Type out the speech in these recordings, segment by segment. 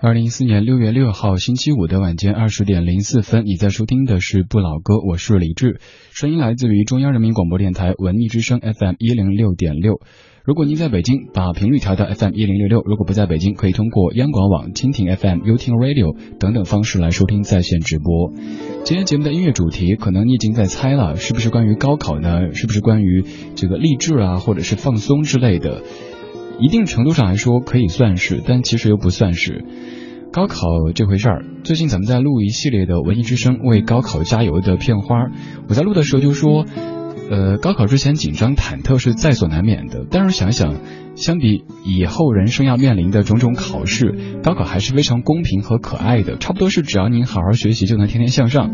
二零一四年六月六号星期五的晚间二十点零四分，你在收听的是不老歌，我是李志，声音来自于中央人民广播电台文艺之声 FM 一零六点六。如果您在北京，把频率调到 FM 一零六六；如果不在北京，可以通过央广网、蜻蜓 FM、优听 Radio 等等方式来收听在线直播。今天节目的音乐主题，可能你已经在猜了，是不是关于高考呢？是不是关于这个励志啊，或者是放松之类的？一定程度上来说可以算是，但其实又不算是。高考这回事儿，最近咱们在录一系列的文艺之声为高考加油的片花。我在录的时候就说，呃，高考之前紧张忐忑是在所难免的。但是想想，相比以后人生要面临的种种考试，高考还是非常公平和可爱的。差不多是只要您好好学习，就能天天向上。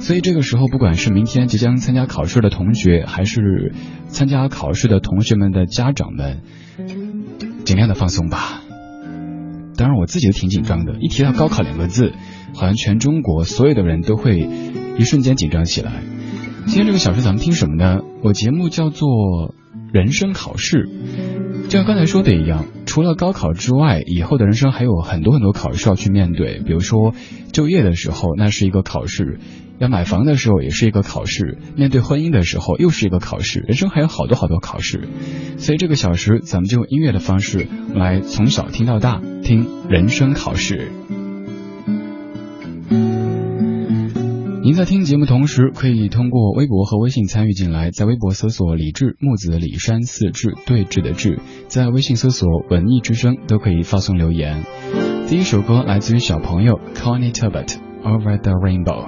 所以这个时候，不管是明天即将参加考试的同学，还是参加考试的同学们的家长们。尽量的放松吧。当然，我自己都挺紧张的。一提到高考两个字，好像全中国所有的人都会一瞬间紧张起来。今天这个小时咱们听什么呢？我节目叫做《人生考试》，就像刚才说的一样，除了高考之外，以后的人生还有很多很多考试要去面对。比如说，就业的时候，那是一个考试。要买房的时候也是一个考试，面对婚姻的时候又是一个考试，人生还有好多好多考试，所以这个小时咱们就用音乐的方式来从小听到大，听人生考试。您在听节目同时，可以通过微博和微信参与进来，在微博搜索“李志木子李山四志对峙的志”，在微信搜索“文艺之声”都可以发送留言。第一首歌来自于小朋友 Connie Turbot Over the Rainbow。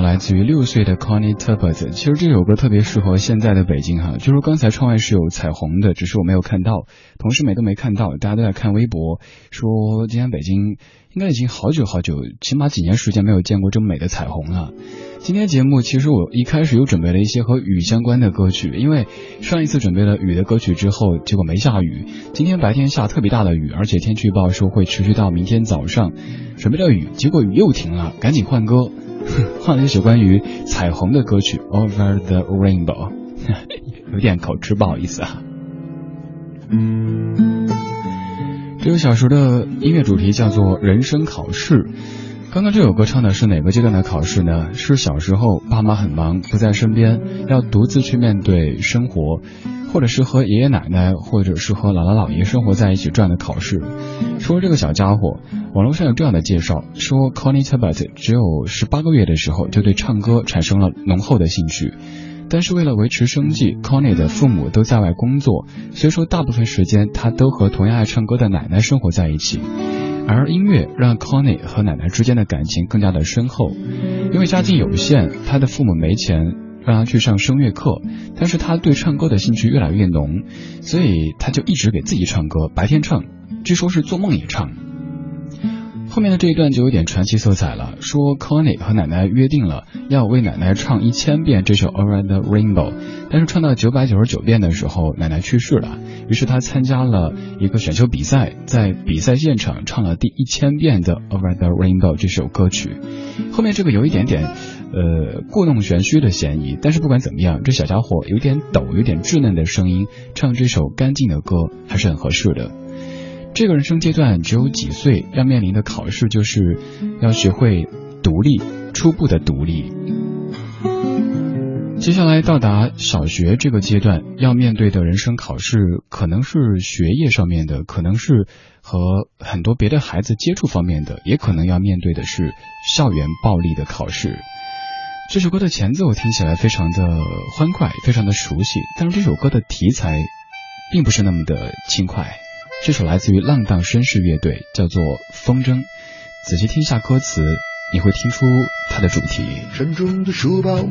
来自于六岁的 Connie Turbot。其实这首歌特别适合现在的北京哈，就说刚才窗外是有彩虹的，只是我没有看到，同事们都没看到，大家都在看微博，说今天北京应该已经好久好久，起码几年时间没有见过这么美的彩虹了。今天节目其实我一开始又准备了一些和雨相关的歌曲，因为上一次准备了雨的歌曲之后，结果没下雨。今天白天下特别大的雨，而且天气预报说会持续到明天早上。准备了雨，结果雨又停了，赶紧换歌，换了一首关于彩虹的歌曲《Over the Rainbow》，有点口吃，不好意思啊。这个小时的音乐主题叫做人生考试。刚刚这首歌唱的是哪个阶段的考试呢？是小时候爸妈很忙不在身边，要独自去面对生活，或者是和爷爷奶奶或者是和姥姥姥爷生活在一起这样的考试。说这个小家伙，网络上有这样的介绍，说 Connie Tabet 只有十八个月的时候就对唱歌产生了浓厚的兴趣。但是为了维持生计，Connie 的父母都在外工作，所以说大部分时间他都和同样爱唱歌的奶奶生活在一起。而音乐让 Connie 和奶奶之间的感情更加的深厚。因为家境有限，他的父母没钱让他去上声乐课，但是他对唱歌的兴趣越来越浓，所以他就一直给自己唱歌，白天唱，据说是做梦也唱。后面的这一段就有点传奇色彩了。说 Connie 和奶奶约定了要为奶奶唱一千遍这首 Over the Rainbow，但是唱到九百九十九遍的时候，奶奶去世了。于是他参加了一个选秀比赛，在比赛现场唱了第一千遍的 Over the Rainbow 这首歌曲。后面这个有一点点呃故弄玄虚的嫌疑，但是不管怎么样，这小家伙有点抖、有点稚嫩的声音，唱这首干净的歌还是很合适的。这个人生阶段只有几岁，要面临的考试就是要学会独立，初步的独立。接下来到达小学这个阶段，要面对的人生考试可能是学业上面的，可能是和很多别的孩子接触方面的，也可能要面对的是校园暴力的考试。这首歌的前奏我听起来非常的欢快，非常的熟悉，但是这首歌的题材并不是那么的轻快。这首来自于浪荡绅士乐队，叫做《风筝》。仔细听一下歌词，你会听出它的主题。沉重的书包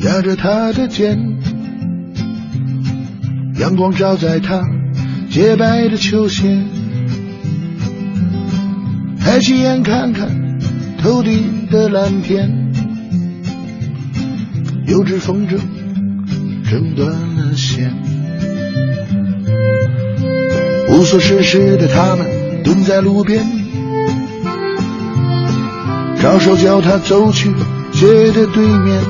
压着他的肩，阳光照在他洁白的球鞋。抬起眼看看头顶的蓝天，有只风筝挣断了线。无所事事的他们蹲在路边，招手叫他走去街的对面，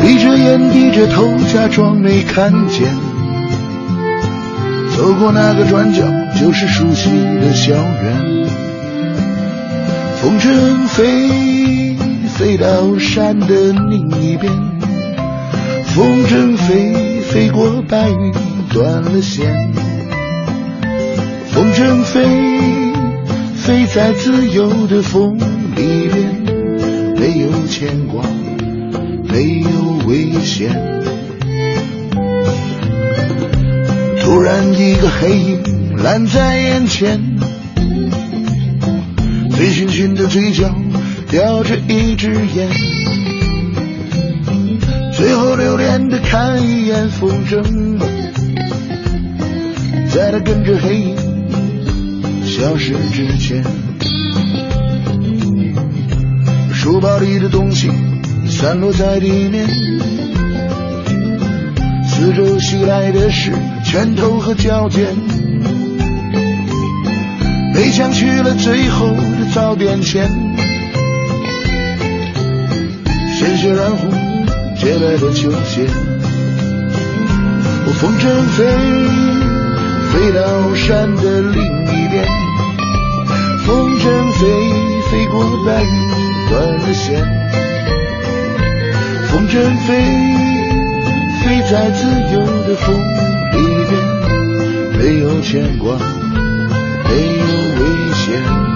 闭着眼低着头假装没看见，走过那个转角就是熟悉的校园。风筝飞飞到山的另一边，风筝飞飞过白云。断了线，风筝飞，飞在自由的风里面，没有牵挂，没有危险。突然一个黑影拦在眼前，醉醺醺的嘴角叼着一支烟，最后留恋的看一眼风筝。在他跟着黑影消失之前，书包里的东西散落在地面，四周袭来的是拳头和脚尖，被抢去了最后的早点钱，鲜血染红洁白的球鞋，我风筝飞。飞到山的另一边，风筝飞飞过白云，断了线。风筝飞飞在自由的风里边，没有牵挂，没有危险。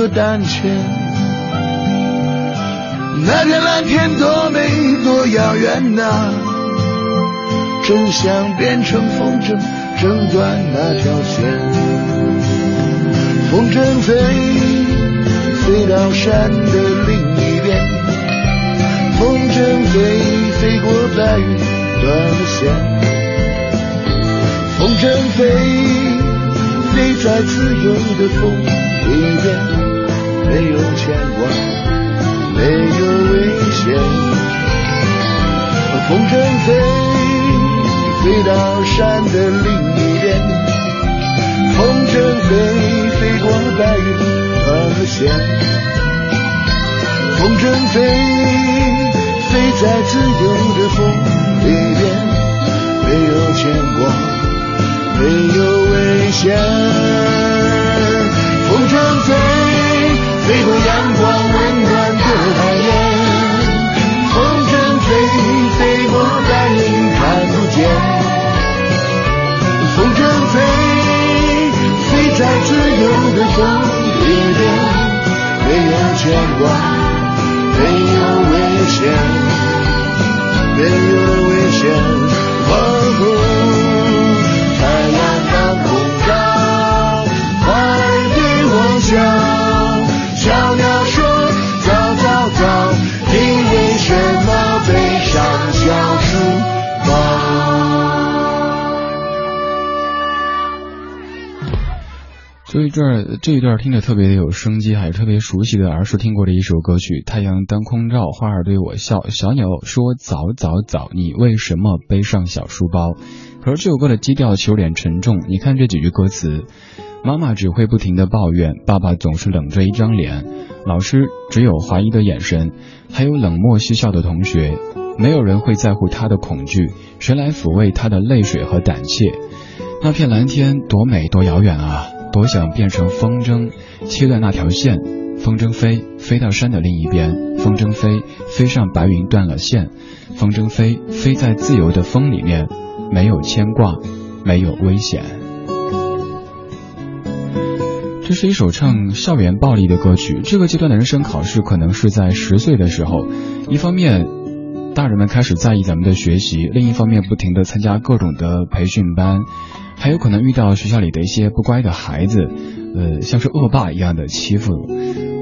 和胆怯？那片蓝天多美多遥远呐，真想变成风筝，挣断那条线。风筝飞，飞到山的另一边。风筝飞，飞过白云。断了线，风筝飞，飞在自由的风自由。这一段听着特别的有生机，还是特别熟悉的，儿时听过的一首歌曲《太阳当空照》，花儿对我笑，小鸟说早早早，你为什么背上小书包？可是这首歌的基调有点沉重，你看这几句歌词，妈妈只会不停的抱怨，爸爸总是冷着一张脸，老师只有怀疑的眼神，还有冷漠嬉笑的同学，没有人会在乎他的恐惧，谁来抚慰他的泪水和胆怯？那片蓝天多美多遥远啊！多想变成风筝，切断那条线。风筝飞，飞到山的另一边。风筝飞，飞上白云断了线。风筝飞，飞在自由的风里面，没有牵挂，没有危险。这是一首唱校园暴力的歌曲。这个阶段的人生考试可能是在十岁的时候。一方面，大人们开始在意咱们的学习；另一方面，不停的参加各种的培训班。还有可能遇到学校里的一些不乖的孩子，呃，像是恶霸一样的欺负。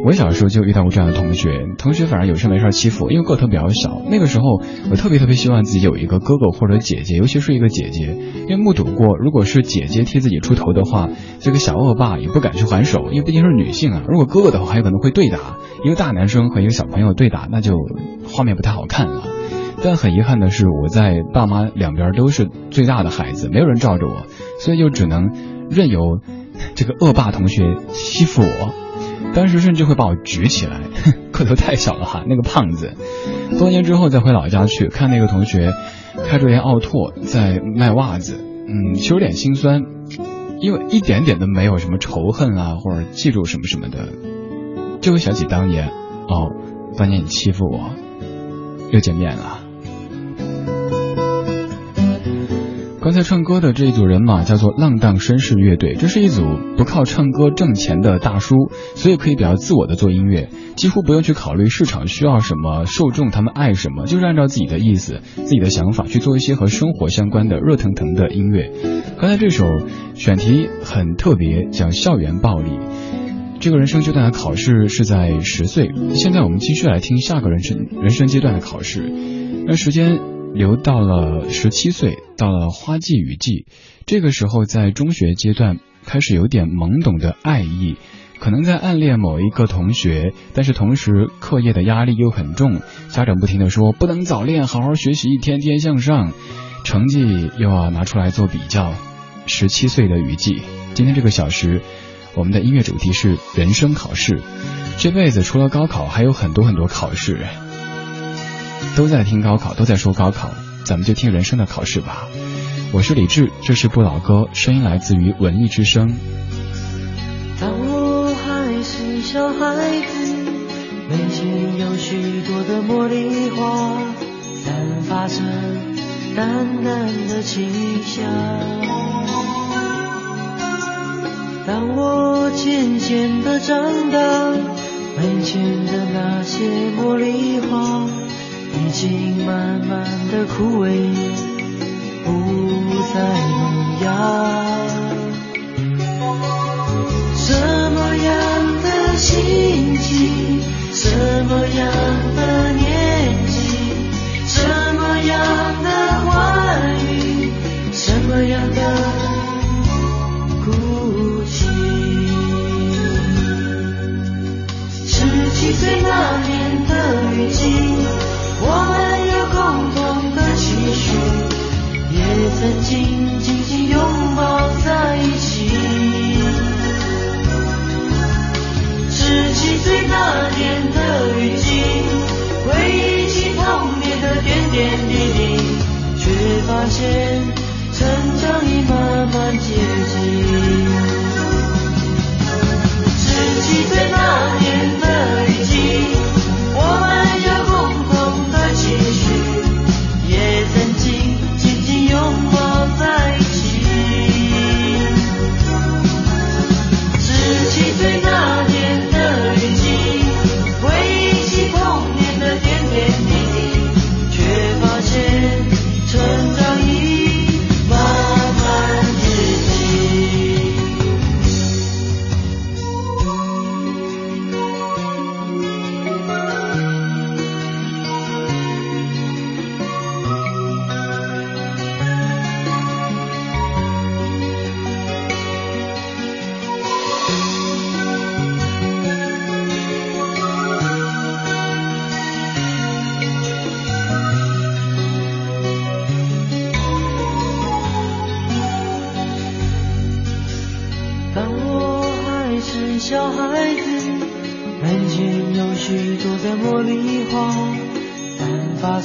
我小时候就遇到过这样的同学，同学反而有事没事欺负，因为个头比较小。那个时候，我特别特别希望自己有一个哥哥或者姐姐，尤其是一个姐姐，因为目睹过，如果是姐姐替自己出头的话，这个小恶霸也不敢去还手，因为毕竟是女性啊。如果哥哥的话，还有可能会对打，一个大男生和一个小朋友对打，那就画面不太好看了。但很遗憾的是，我在爸妈两边都是最大的孩子，没有人罩着我，所以就只能任由这个恶霸同学欺负我。当时甚至会把我举起来，个头太小了哈，那个胖子。多年之后再回老家去看那个同学，开着辆奥拓在卖袜子，嗯，其实有点心酸，因为一点点都没有什么仇恨啊，或者记住什么什么的，就会想起当年，哦，当年你欺负我，又见面了。刚才唱歌的这一组人马叫做浪荡绅士乐队，这是一组不靠唱歌挣钱的大叔，所以可以比较自我的做音乐，几乎不用去考虑市场需要什么，受众他们爱什么，就是按照自己的意思、自己的想法去做一些和生活相关的热腾腾的音乐。刚才这首选题很特别，讲校园暴力。这个人生阶段的考试是在十岁，现在我们继续来听下个人生人生阶段的考试。那时间。留到了十七岁，到了花季雨季，这个时候在中学阶段开始有点懵懂的爱意，可能在暗恋某一个同学，但是同时课业的压力又很重，家长不停的说不能早恋，好好学习，天天向上，成绩又要拿出来做比较。十七岁的雨季，今天这个小时，我们的音乐主题是人生考试。这辈子除了高考，还有很多很多考试，都在听高考，都在说高考，咱们就听人生的考试吧。我是李志，这是不老歌，声音来自于文艺之声。当我还是小孩子，门前有许多的茉莉花，散发着淡淡的清香。当我渐渐的长大。门前的那些茉莉花，已经慢慢的枯萎，不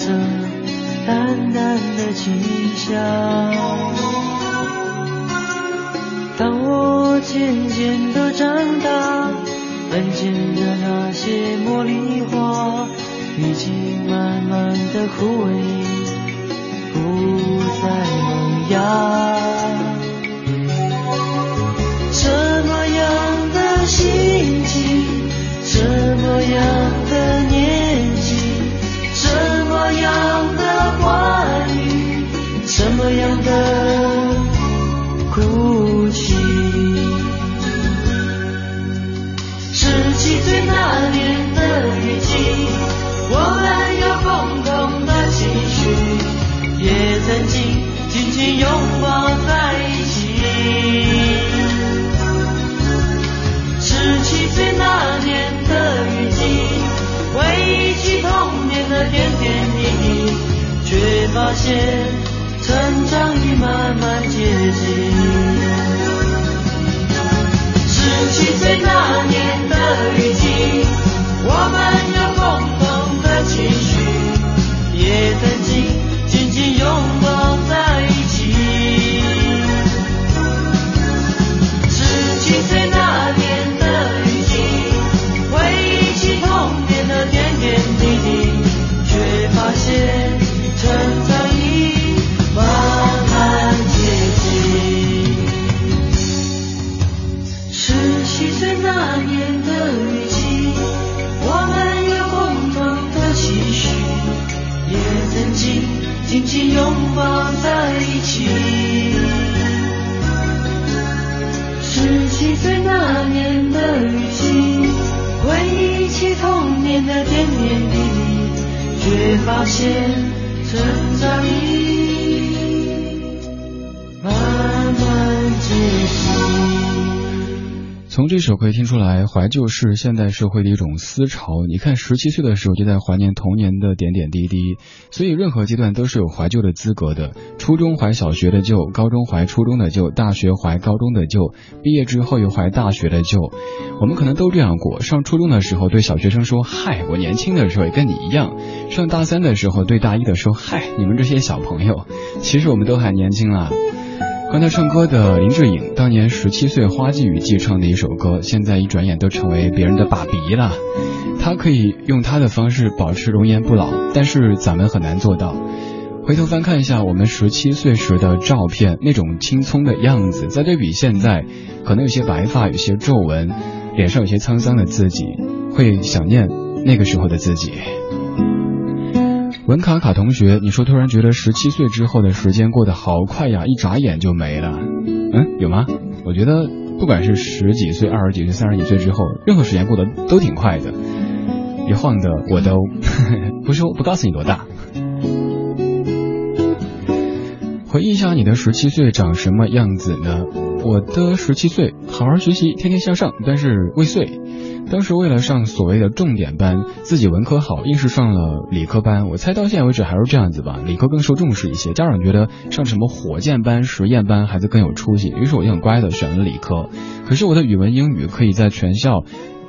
着淡淡的清香。当我渐渐的长大门前的那些茉莉花已经慢慢的枯萎。来，怀旧是现代社会的一种思潮。你看，十七岁的时候就在怀念童年的点点滴滴，所以任何阶段都是有怀旧的资格的。初中怀小学的旧，高中怀初中的旧，大学怀高中的旧，毕业之后又怀大学的旧。我们可能都这样过：上初中的时候对小学生说“嗨，我年轻的时候也跟你一样”；上大三的时候对大一的说“嗨，你们这些小朋友，其实我们都还年轻啊。”刚才唱歌的林志颖，当年十七岁花季雨季唱的一首歌，现在一转眼都成为别人的爸比了。他可以用他的方式保持容颜不老，但是咱们很难做到。回头翻看一下我们十七岁时的照片，那种青葱的样子，再对比现在，可能有些白发，有些皱纹，脸上有些沧桑的自己，会想念那个时候的自己。文卡卡同学，你说突然觉得十七岁之后的时间过得好快呀，一眨眼就没了。嗯，有吗？我觉得不管是十几岁、二十几岁、三十几岁之后，任何时间过得都挺快的。一晃的我都 不说，不告诉你多大。回忆一下你的十七岁长什么样子呢？我的十七岁，好好学习，天天向上，但是未遂。当时为了上所谓的重点班，自己文科好，硬是上了理科班。我猜到现在为止还是这样子吧，理科更受重视一些。家长觉得上什么火箭班、实验班孩子更有出息，于是我就很乖的选了理科。可是我的语文、英语可以在全校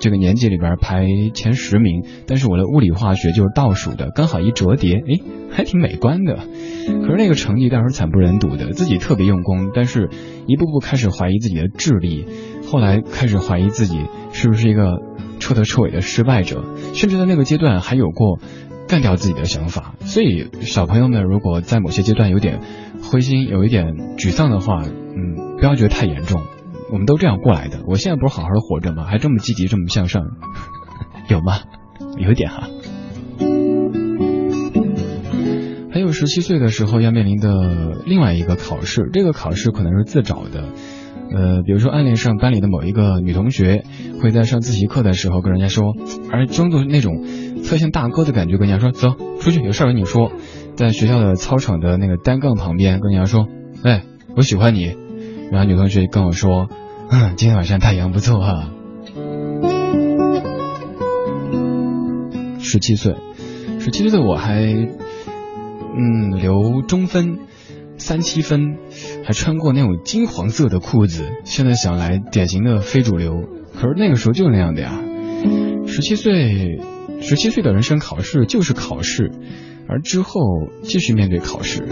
这个年级里边排前十名，但是我的物理、化学就是倒数的，刚好一折叠，诶，还挺美观的。可是那个成绩当时惨不忍睹的，自己特别用功，但是一步步开始怀疑自己的智力。后来开始怀疑自己是不是一个彻头彻尾的失败者，甚至在那个阶段还有过干掉自己的想法。所以小朋友们，如果在某些阶段有点灰心、有一点沮丧的话，嗯，不要觉得太严重。我们都这样过来的。我现在不是好好的活着吗？还这么积极，这么向上，有吗？有一点哈。还有十七岁的时候要面临的另外一个考试，这个考试可能是自找的。呃，比如说暗恋上班里的某一个女同学，会在上自习课的时候跟人家说，而装作那种特像大哥的感觉，跟人家说走出去，有事儿跟你说。在学校的操场的那个单杠旁边跟人家说，哎，我喜欢你。然后女同学跟我说，嗯，今天晚上太阳不错哈。十七岁，十七岁的我还，嗯，留中分。三七分，还穿过那种金黄色的裤子，现在想来典型的非主流。可是那个时候就是那样的呀。十七岁，十七岁的人生考试就是考试，而之后继续面对考试。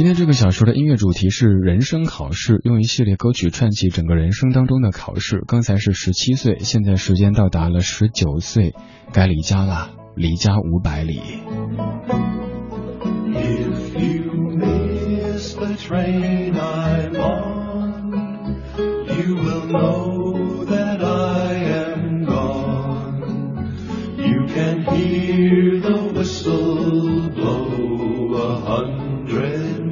今天这个小说的音乐主题是人生考试，用一系列歌曲串起整个人生当中的考试。刚才是十七岁，现在时间到达了十九岁，该离家了，离家五百里。Hear the whistle blow a hundred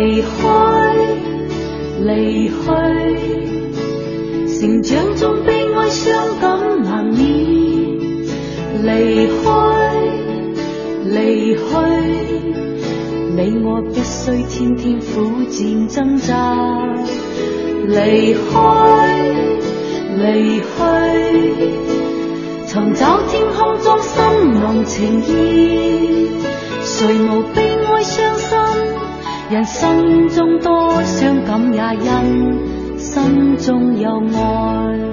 离开，离去，成长中悲哀伤感难免。离开，离去，你我必须天天苦战挣扎。离开，离去，寻找天空中心濃情意，谁无悲哀伤心？人生中多伤感，也因心中有爱。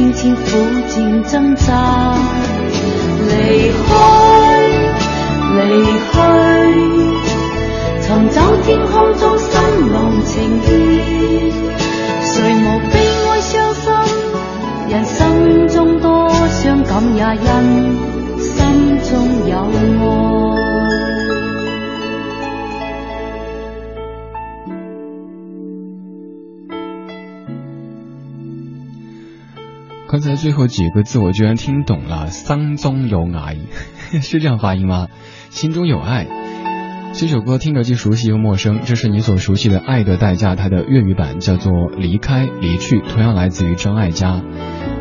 天天苦战挣扎。离开，离去，寻找天空中新郎情意。谁无悲哀伤心？人生中多伤感，也因心中有爱。刚才最后几个字我居然听懂了，心中有爱，是这样发音吗？心中有爱。这首歌听着既熟悉又陌生，这是你所熟悉的《爱的代价》，它的粤语版叫做《离开离去》，同样来自于张艾嘉。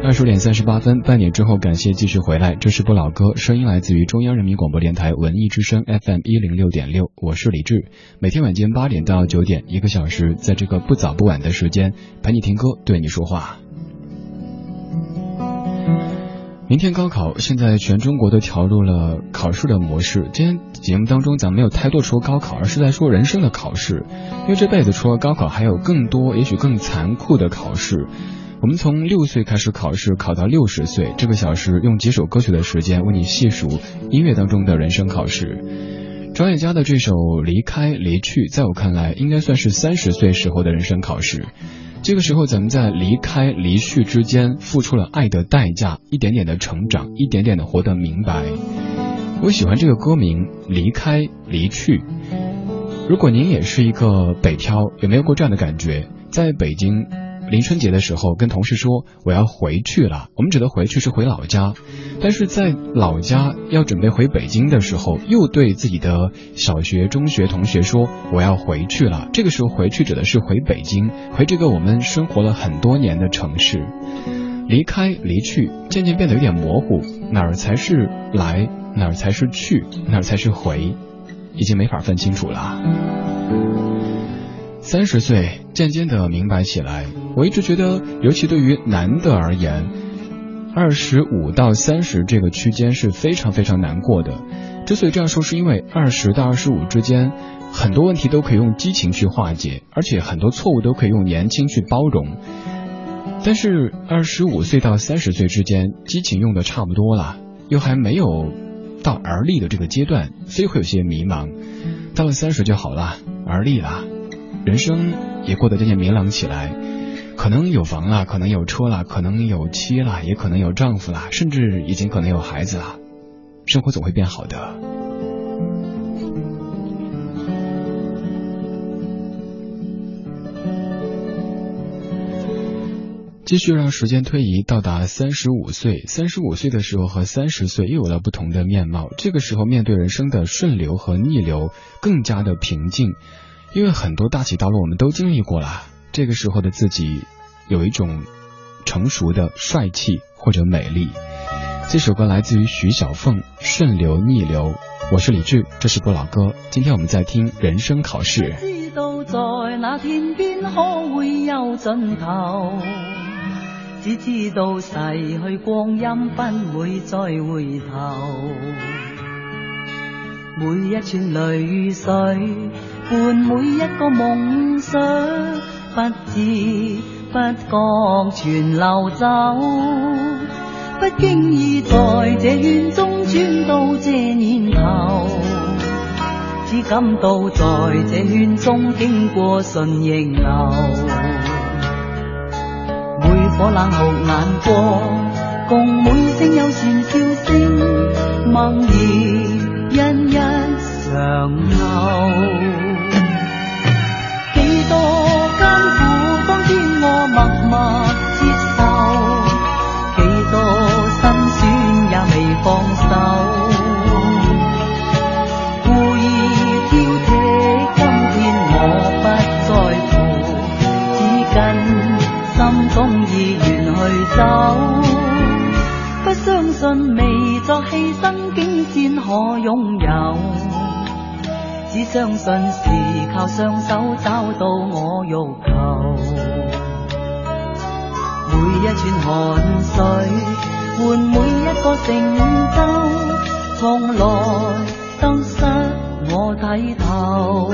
二十点三十八分，半点之后感谢继续回来，这是不老歌，声音来自于中央人民广播电台文艺之声 FM 一零六点六，我是李志，每天晚间八点到九点，一个小时，在这个不早不晚的时间陪你听歌，对你说话。明天高考，现在全中国都调入了考试的模式。今天节目当中，咱没有太多说高考，而是在说人生的考试。因为这辈子除了高考，还有更多，也许更残酷的考试。我们从六岁开始考试，考到六十岁，这个小时用几首歌曲的时间为你细数音乐当中的人生考试。张艾嘉的这首《离开离去》，在我看来，应该算是三十岁时候的人生考试。这个时候，咱们在离开、离去之间付出了爱的代价，一点点的成长，一点点的活得明白。我喜欢这个歌名《离开离去》。如果您也是一个北漂，有没有过这样的感觉？在北京。临春节的时候，跟同事说我要回去了。我们指的回去是回老家，但是在老家要准备回北京的时候，又对自己的小学、中学同学说我要回去了。这个时候回去指的是回北京，回这个我们生活了很多年的城市。离开、离去，渐渐变得有点模糊，哪儿才是来，哪儿才是去，哪儿才是回，已经没法分清楚了。三十岁，渐渐的明白起来。我一直觉得，尤其对于男的而言，二十五到三十这个区间是非常非常难过的。之所以这样说，是因为二十到二十五之间，很多问题都可以用激情去化解，而且很多错误都可以用年轻去包容。但是二十五岁到三十岁之间，激情用的差不多了，又还没有到而立的这个阶段，所以会有些迷茫。到了三十就好了，而立了。人生也过得渐渐明朗起来，可能有房了，可能有车了，可能有妻了，也可能有丈夫了，甚至已经可能有孩子了，生活总会变好的。继续让时间推移，到达三十五岁。三十五岁的时候和三十岁又有了不同的面貌。这个时候面对人生的顺流和逆流，更加的平静。因为很多大起大落我们都经历过了，这个时候的自己有一种成熟的帅气或者美丽。这首歌来自于徐小凤，《顺流逆流》。我是李志，这是不老歌。今天我们在听人生考试。知道在那天边可会有尽头，只知道逝去光阴不会再回头。每一串泪水。伴每一个梦想，不知不觉全流走，不经意在这圈中转到这年头，只感到在这圈中经过顺逆流，每颗冷酷眼光，共每声友善笑声，梦儿欣一常留。信未作牺牲，竟先可拥有。只相信是靠双手找到我欲求。每一串汗水，换每一个成就，从来都失我睇透。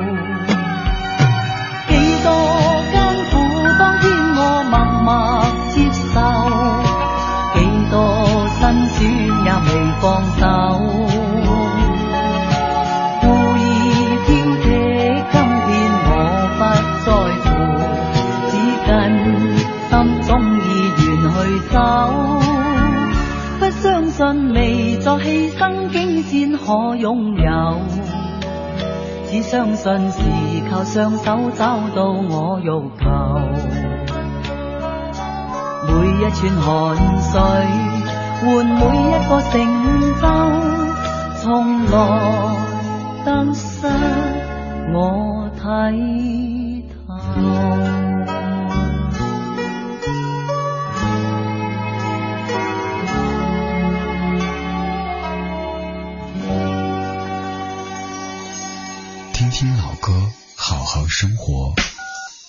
只相信是靠双手找到我欲求，每一串汗水换每一个成就，从来得失我睇透。生活。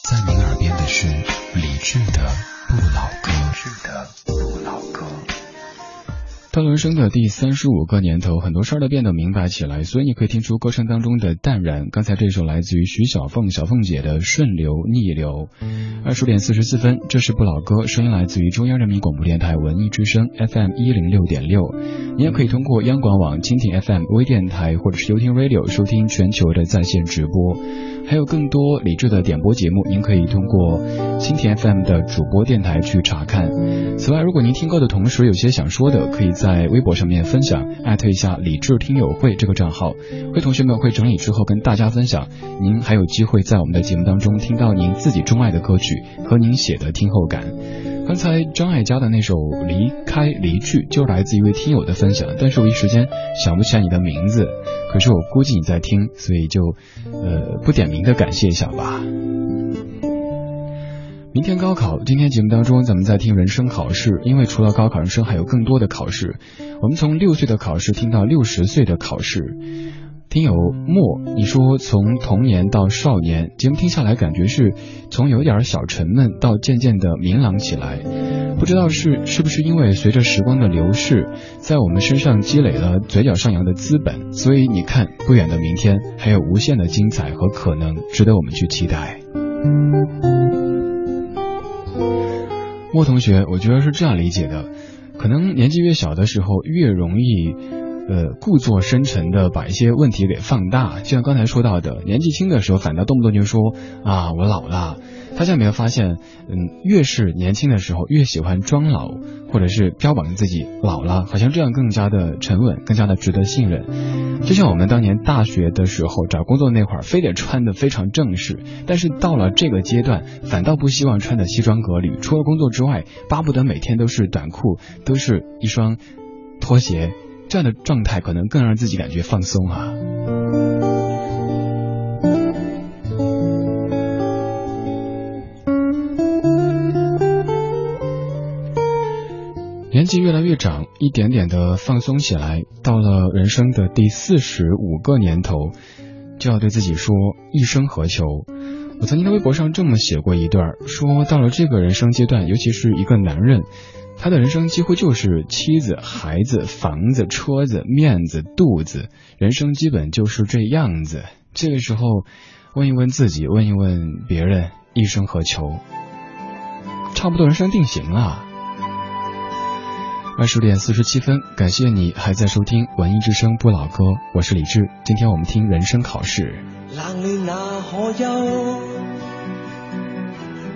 在您耳边的是理智的不老到了人生的第三十五个年头，很多事儿都变得明白起来，所以你可以听出歌声当中的淡然。刚才这首来自于徐小凤小凤姐的《顺流逆流》。二十点四十四分，这是不老歌，声音来自于中央人民广播电台文艺之声 FM 一零六点六。你也可以通过央广网、蜻蜓 FM 微电台或者是 YouTube Radio 收听全球的在线直播。还有更多理智的点播节目，您可以通过蜻蜓 FM 的主播电台去查看。此外，如果您听歌的同时有些想说的，可以在微博上面分享，艾特一下“理智听友会”这个账号，会同学们会整理之后跟大家分享。您还有机会在我们的节目当中听到您自己钟爱的歌曲和您写的听后感。刚才张艾嘉的那首《离开离去》就来自一位听友的分享，但是我一时间想不起来你的名字，可是我估计你在听，所以就呃不点名的感谢一下吧。明天高考，今天节目当中咱们在听人生考试，因为除了高考，人生还有更多的考试。我们从六岁的考试听到六十岁的考试。听友莫，你说从童年到少年，节目听下来感觉是从有点小沉闷到渐渐的明朗起来。不知道是是不是因为随着时光的流逝，在我们身上积累了嘴角上扬的资本，所以你看，不远的明天还有无限的精彩和可能，值得我们去期待。莫同学，我觉得是这样理解的，可能年纪越小的时候越容易。呃，故作深沉的把一些问题给放大，就像刚才说到的，年纪轻的时候反倒动不动就说啊我老了。大家有没有发现，嗯，越是年轻的时候越喜欢装老，或者是标榜自己老了，好像这样更加的沉稳，更加的值得信任。就像我们当年大学的时候找工作那会儿，非得穿的非常正式，但是到了这个阶段，反倒不希望穿的西装革履，除了工作之外，巴不得每天都是短裤，都是一双拖鞋。这样的状态可能更让自己感觉放松啊。年纪越来越长，一点点的放松起来，到了人生的第四十五个年头，就要对自己说一生何求。我曾经在微博上这么写过一段，说到了这个人生阶段，尤其是一个男人。他的人生几乎就是妻子、孩子、房子、车子、面子、肚子，人生基本就是这样子。这个时候，问一问自己，问一问别人，一生何求？差不多人生定型了。二十点四十七分，感谢你还在收听文艺之声不老歌，我是李志。今天我们听人生考试。冷暖那可休？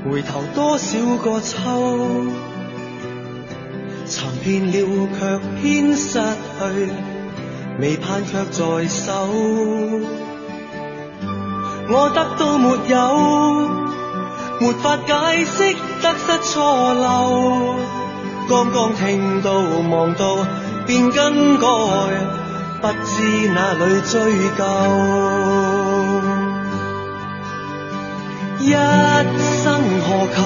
回头多少个秋？寻遍了却偏失去，未盼却在手。我得到没有？没法解释得失错漏。刚刚听到望到便更改，不知哪里追究。一生何求？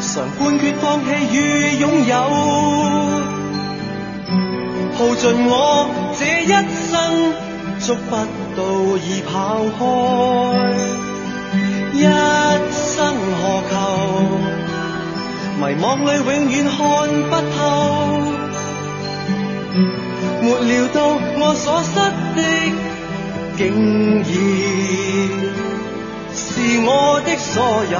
常判決放棄與擁有，耗盡我這一生，捉不到已跑開，一生何求？迷惘里永远看不透，没料到我所失的，竟然是我的所有。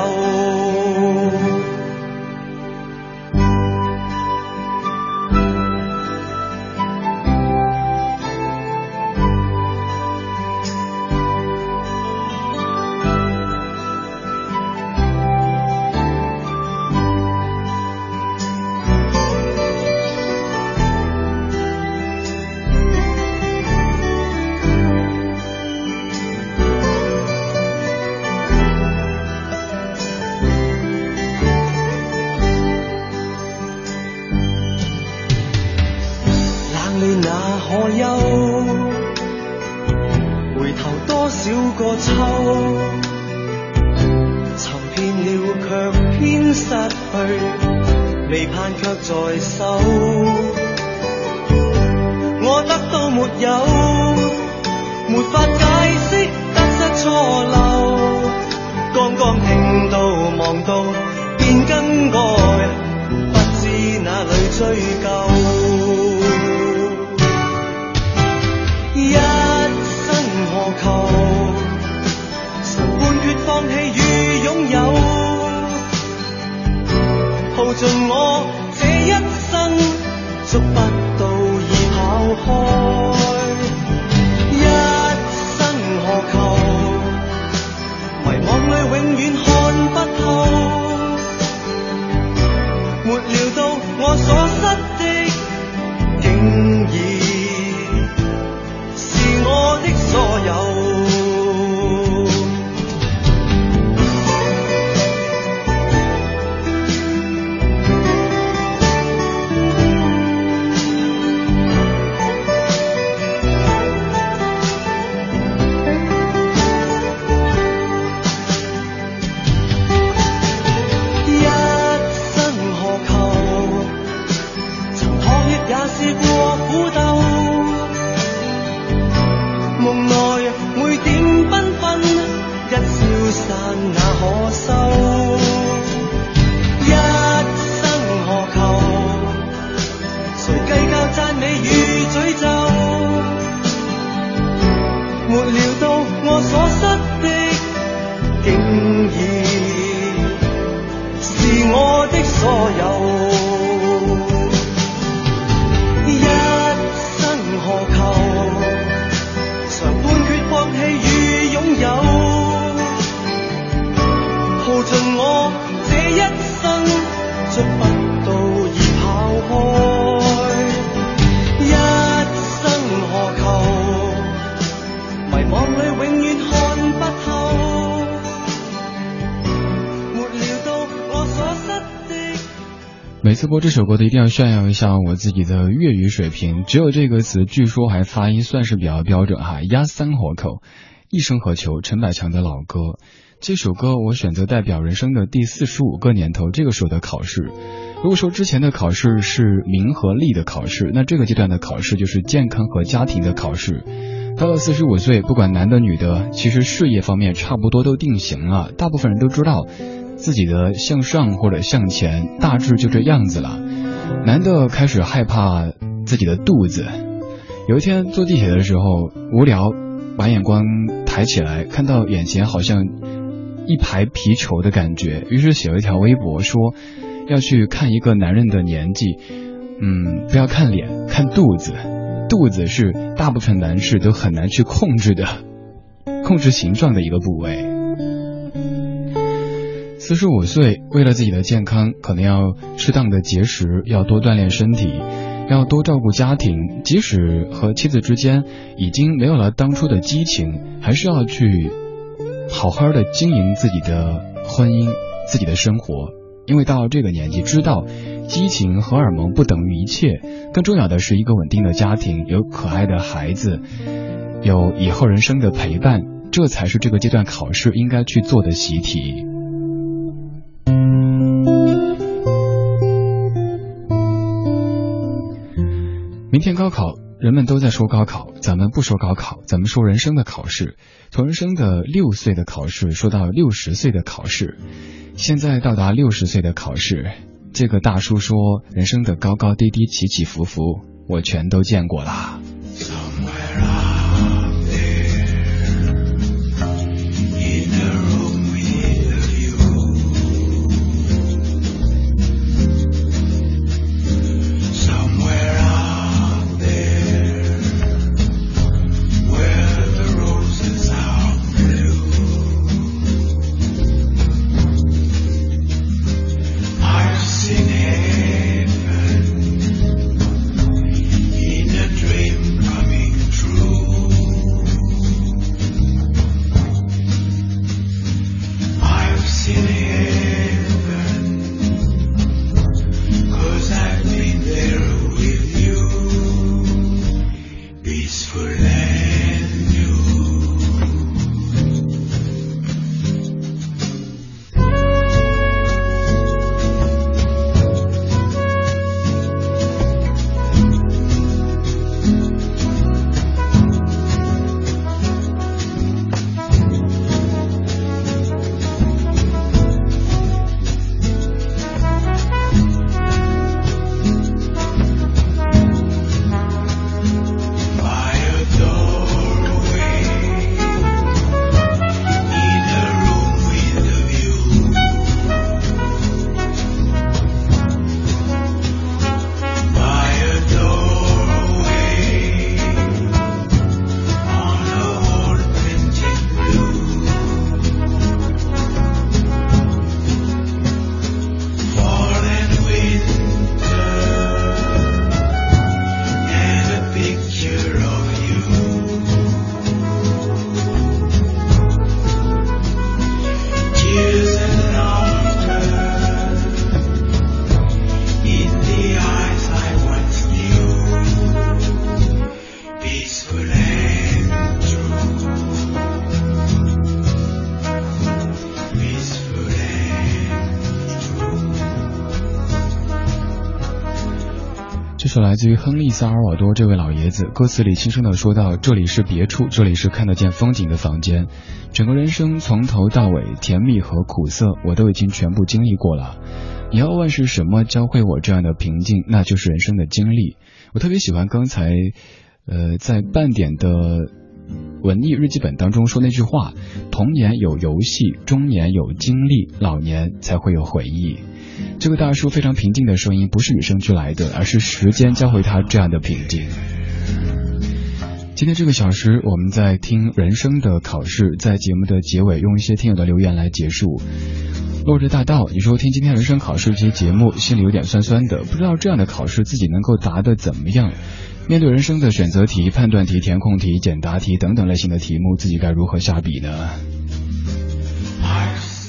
这首歌的一定要炫耀一下我自己的粤语水平，只有这个词据说还发音算是比较标准哈。压三活口，一生何求？陈百强的老歌。这首歌我选择代表人生的第四十五个年头，这个时候的考试。如果说之前的考试是名和利的考试，那这个阶段的考试就是健康和家庭的考试。到了四十五岁，不管男的女的，其实事业方面差不多都定型了，大部分人都知道自己的向上或者向前，大致就这样子了。男的开始害怕自己的肚子。有一天坐地铁的时候无聊，把眼光抬起来，看到眼前好像一排皮球的感觉，于是写了一条微博说要去看一个男人的年纪，嗯，不要看脸，看肚子。肚子是大部分男士都很难去控制的，控制形状的一个部位。四十五岁，为了自己的健康，可能要适当的节食，要多锻炼身体，要多照顾家庭。即使和妻子之间已经没有了当初的激情，还是要去好好的经营自己的婚姻、自己的生活。因为到了这个年纪，知道激情、荷尔蒙不等于一切，更重要的是一个稳定的家庭，有可爱的孩子，有以后人生的陪伴，这才是这个阶段考试应该去做的习题。明天高考，人们都在说高考，咱们不说高考，咱们说人生的考试。从人生的六岁的考试说到六十岁的考试，现在到达六十岁的考试。这个大叔说，人生的高高低低、起起伏伏，我全都见过了。来自于亨利·萨尔瓦多这位老爷子，歌词里轻声的说道：“这里是别处，这里是看得见风景的房间。整个人生从头到尾，甜蜜和苦涩，我都已经全部经历过了。你要问是什么教会我这样的平静，那就是人生的经历。我特别喜欢刚才，呃，在半点的文艺日记本当中说那句话：童年有游戏，中年有经历，老年才会有回忆。这个大叔非常平静的声音，不是与生俱来的，而是时间教会他这样的平静。今天这个小时，我们在听人生的考试，在节目的结尾，用一些听友的留言来结束。落日大道，你说听今天人生考试这些节目，心里有点酸酸的，不知道这样的考试自己能够答得怎么样。面对人生的选择题、判断题、填空题、简答题等等类型的题目，自己该如何下笔呢？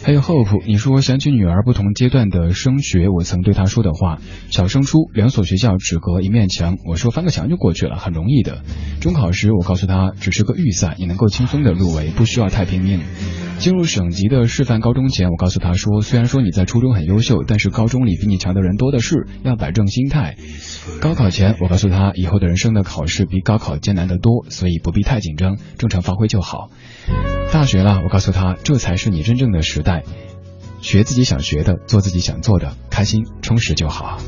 还有 Hope，你说想起女儿不同阶段的升学，我曾对她说的话：小升初两所学校只隔一面墙，我说翻个墙就过去了，很容易的。中考时我告诉她，只是个预赛，你能够轻松的入围，不需要太拼命。进入省级的示范高中前，我告诉他说，虽然说你在初中很优秀，但是高中里比你强的人多的是，要摆正心态。高考前，我告诉他，以后的人生的考试比高考艰难得多，所以不必太紧张，正常发挥就好。大学了，我告诉他，这才是你真正的时代，学自己想学的，做自己想做的，开心充实就好。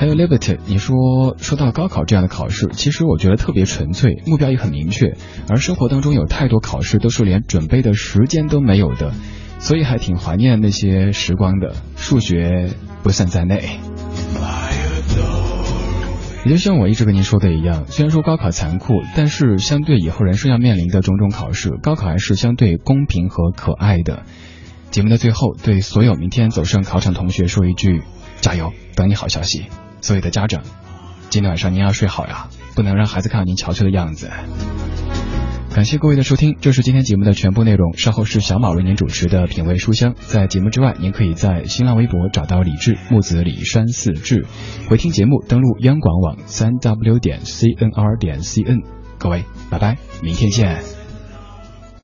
还有 Liberty，你说说到高考这样的考试，其实我觉得特别纯粹，目标也很明确，而生活当中有太多考试都是连准备的时间都没有的，所以还挺怀念那些时光的，数学不算在内。也就像我一直跟您说的一样，虽然说高考残酷，但是相对以后人生要面临的种种考试，高考还是相对公平和可爱的。节目的最后，对所有明天走上考场同学说一句：加油，等你好消息。所有的家长，今天晚上您要睡好呀，不能让孩子看到您憔悴的样子。感谢各位的收听，这是今天节目的全部内容。稍后是小马为您主持的品味书香。在节目之外，您可以在新浪微博找到李志木子李山四志，回听节目登录央广网三 w 点 c n r 点 c n。各位，拜拜，明天见。